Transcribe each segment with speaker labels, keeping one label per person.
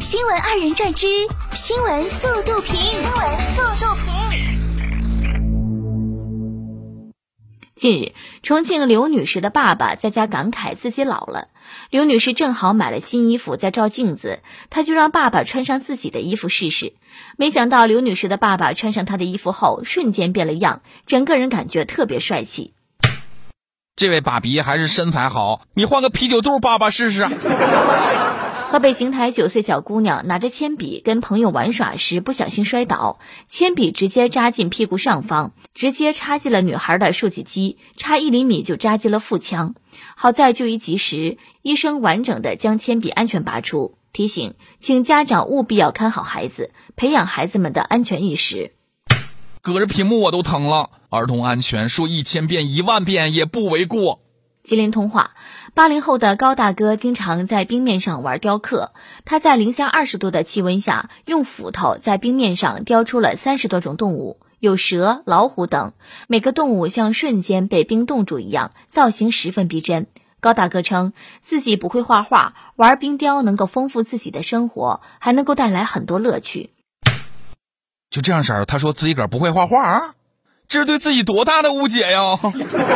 Speaker 1: 新闻二人转之新闻速度评，新闻速度评。
Speaker 2: 近日，重庆刘女士的爸爸在家感慨自己老了。刘女士正好买了新衣服，在照镜子，她就让爸爸穿上自己的衣服试试。没想到，刘女士的爸爸穿上她的衣服后，瞬间变了样，整个人感觉特别帅气。
Speaker 3: 这位爸比还是身材好，你换个啤酒肚爸爸试试。
Speaker 2: 河北邢台九岁小姑娘拿着铅笔跟朋友玩耍时不小心摔倒，铅笔直接扎进屁股上方，直接插进了女孩的竖脊肌，差一厘米就扎进了腹腔。好在就医及时，医生完整的将铅笔安全拔出。提醒，请家长务必要看好孩子，培养孩子们的安全意识。
Speaker 3: 隔着屏幕我都疼了，儿童安全说一千遍一万遍也不为过。
Speaker 2: 吉林通话，八零后的高大哥经常在冰面上玩雕刻。他在零下二十度的气温下，用斧头在冰面上雕出了三十多种动物，有蛇、老虎等。每个动物像瞬间被冰冻住一样，造型十分逼真。高大哥称自己不会画画，玩冰雕能够丰富自己的生活，还能够带来很多乐趣。
Speaker 3: 就这样式儿，他说自己个儿不会画画啊。这是对自己多大的误解呀！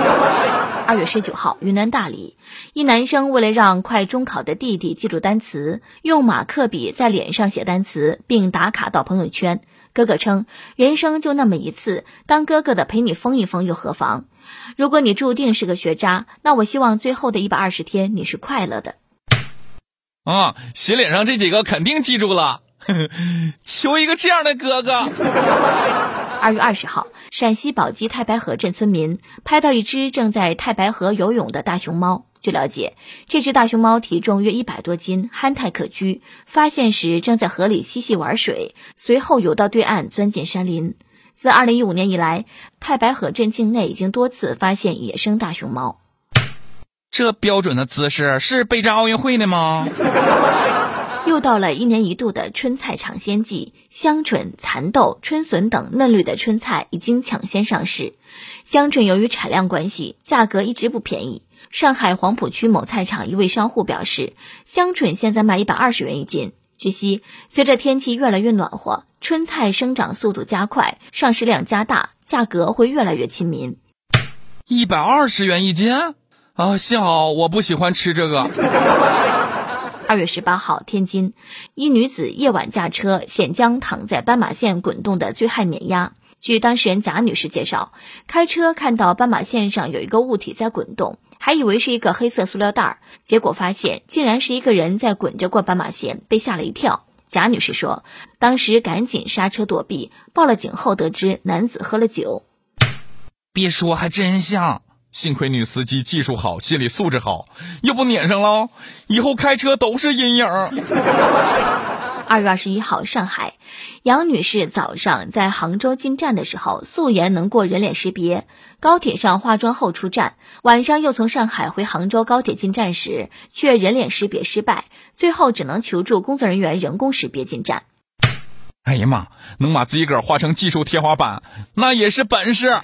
Speaker 2: 二月十九号，云南大理，一男生为了让快中考的弟弟记住单词，用马克笔在脸上写单词，并打卡到朋友圈。哥哥称：“人生就那么一次，当哥哥的陪你疯一疯又何妨？如果你注定是个学渣，那我希望最后的一百二十天你是快乐的。”
Speaker 3: 啊，写脸上这几个肯定记住了，求一个这样的哥哥。
Speaker 2: 二月二十号，陕西宝鸡太白河镇村民拍到一只正在太白河游泳的大熊猫。据了解，这只大熊猫体重约一百多斤，憨态可掬。发现时正在河里嬉戏玩水，随后游到对岸，钻进山林。自二零一五年以来，太白河镇境内已经多次发现野生大熊猫。
Speaker 3: 这标准的姿势是备战奥运会的吗？
Speaker 2: 又到了一年一度的春菜尝鲜季，香椿、蚕豆、春笋等嫩绿的春菜已经抢先上市。香椿由于产量关系，价格一直不便宜。上海黄浦区某菜场一位商户表示，香椿现在卖一百二十元一斤。据悉，随着天气越来越暖和，春菜生长速度加快，上市量加大，价格会越来越亲民。
Speaker 3: 一百二十元一斤啊！幸好我不喜欢吃这个。
Speaker 2: 二月十八号，天津一女子夜晚驾车险将躺在斑马线滚动的醉汉碾压。据当事人贾女士介绍，开车看到斑马线上有一个物体在滚动，还以为是一个黑色塑料袋儿，结果发现竟然是一个人在滚着过斑马线，被吓了一跳。贾女士说，当时赶紧刹车躲避，报了警后得知男子喝了酒。
Speaker 3: 别说，还真像。幸亏女司机技术好，心理素质好，要不撵上了，以后开车都是阴影。
Speaker 2: 二月二十一号，上海，杨女士早上在杭州进站的时候，素颜能过人脸识别，高铁上化妆后出站，晚上又从上海回杭州高铁进站时，却人脸识别失败，最后只能求助工作人员人工识别进站。
Speaker 3: 哎呀妈，能把自己个儿画成技术天花板，那也是本事。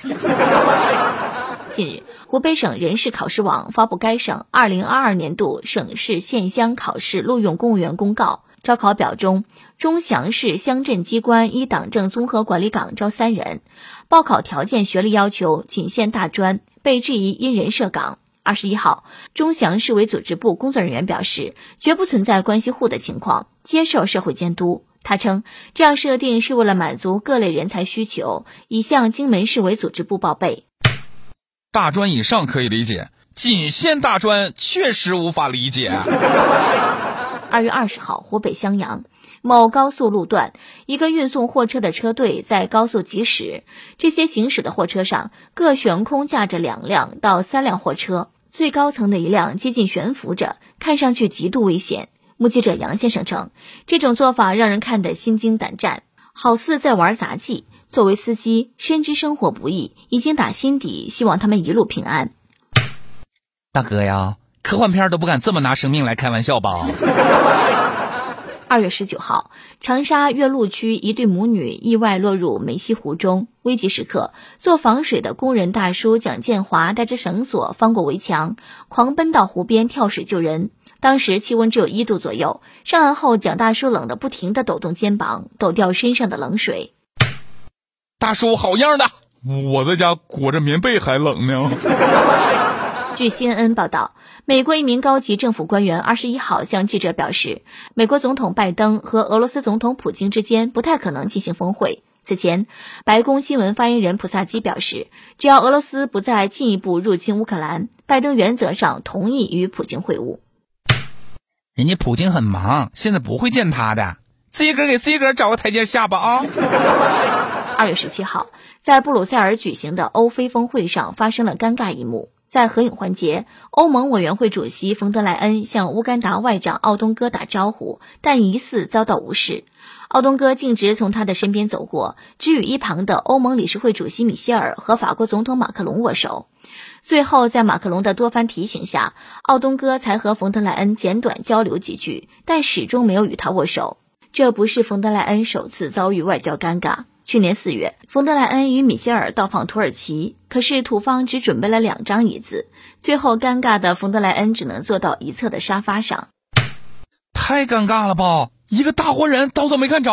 Speaker 2: 近日，湖北省人事考试网发布该省二零二二年度省市县乡考试录用公务员公告。招考表中，钟祥市乡镇机关一党政综合管理岗招三人，报考条件学历要求仅限大专，被质疑因人设岗。二十一号，钟祥市委组织部工作人员表示，绝不存在关系户的情况，接受社会监督。他称，这样设定是为了满足各类人才需求，已向荆门市委组织部报备。
Speaker 3: 大专以上可以理解，仅限大专确实无法理解。
Speaker 2: 二月二十号，湖北襄阳某高速路段，一个运送货车的车队在高速疾驶，这些行驶的货车上各悬空架着两辆到三辆货车，最高层的一辆接近悬浮着，看上去极度危险。目击者杨先生称，这种做法让人看得心惊胆战，好似在玩杂技。作为司机，深知生活不易，已经打心底希望他们一路平安。
Speaker 3: 大哥呀，科幻片都不敢这么拿生命来开玩笑吧？
Speaker 2: 二月十九号，长沙岳麓区一对母女意外落入梅溪湖中，危急时刻，做防水的工人大叔蒋建华带着绳索翻过围墙，狂奔到湖边跳水救人。当时气温只有一度左右。上岸后，蒋大叔冷得不停地抖动肩膀，抖掉身上的冷水。
Speaker 3: 大叔好样的，我在家裹着棉被还冷呢。
Speaker 2: 据 CNN 报道，美国一名高级政府官员二十一号向记者表示，美国总统拜登和俄罗斯总统普京之间不太可能进行峰会。此前，白宫新闻发言人普萨基表示，只要俄罗斯不再进一步入侵乌克兰，拜登原则上同意与普京会晤。
Speaker 3: 人家普京很忙，现在不会见他的，自己个儿给自己个儿找个台阶下吧啊！
Speaker 2: 二月十七号，在布鲁塞尔举行的欧非峰会上发生了尴尬一幕。在合影环节，欧盟委员会主席冯德莱恩向乌干达外长奥东哥打招呼，但疑似遭到无视。奥东哥径直从他的身边走过，只与一旁的欧盟理事会主席米歇尔和法国总统马克龙握手。最后，在马克龙的多番提醒下，奥东哥才和冯德莱恩简短交流几句，但始终没有与他握手。这不是冯德莱恩首次遭遇外交尴尬。去年四月，冯德莱恩与米歇尔到访土耳其，可是土方只准备了两张椅子，最后尴尬的冯德莱恩只能坐到一侧的沙发上。
Speaker 3: 太尴尬了吧！一个大活人，刀都没看着。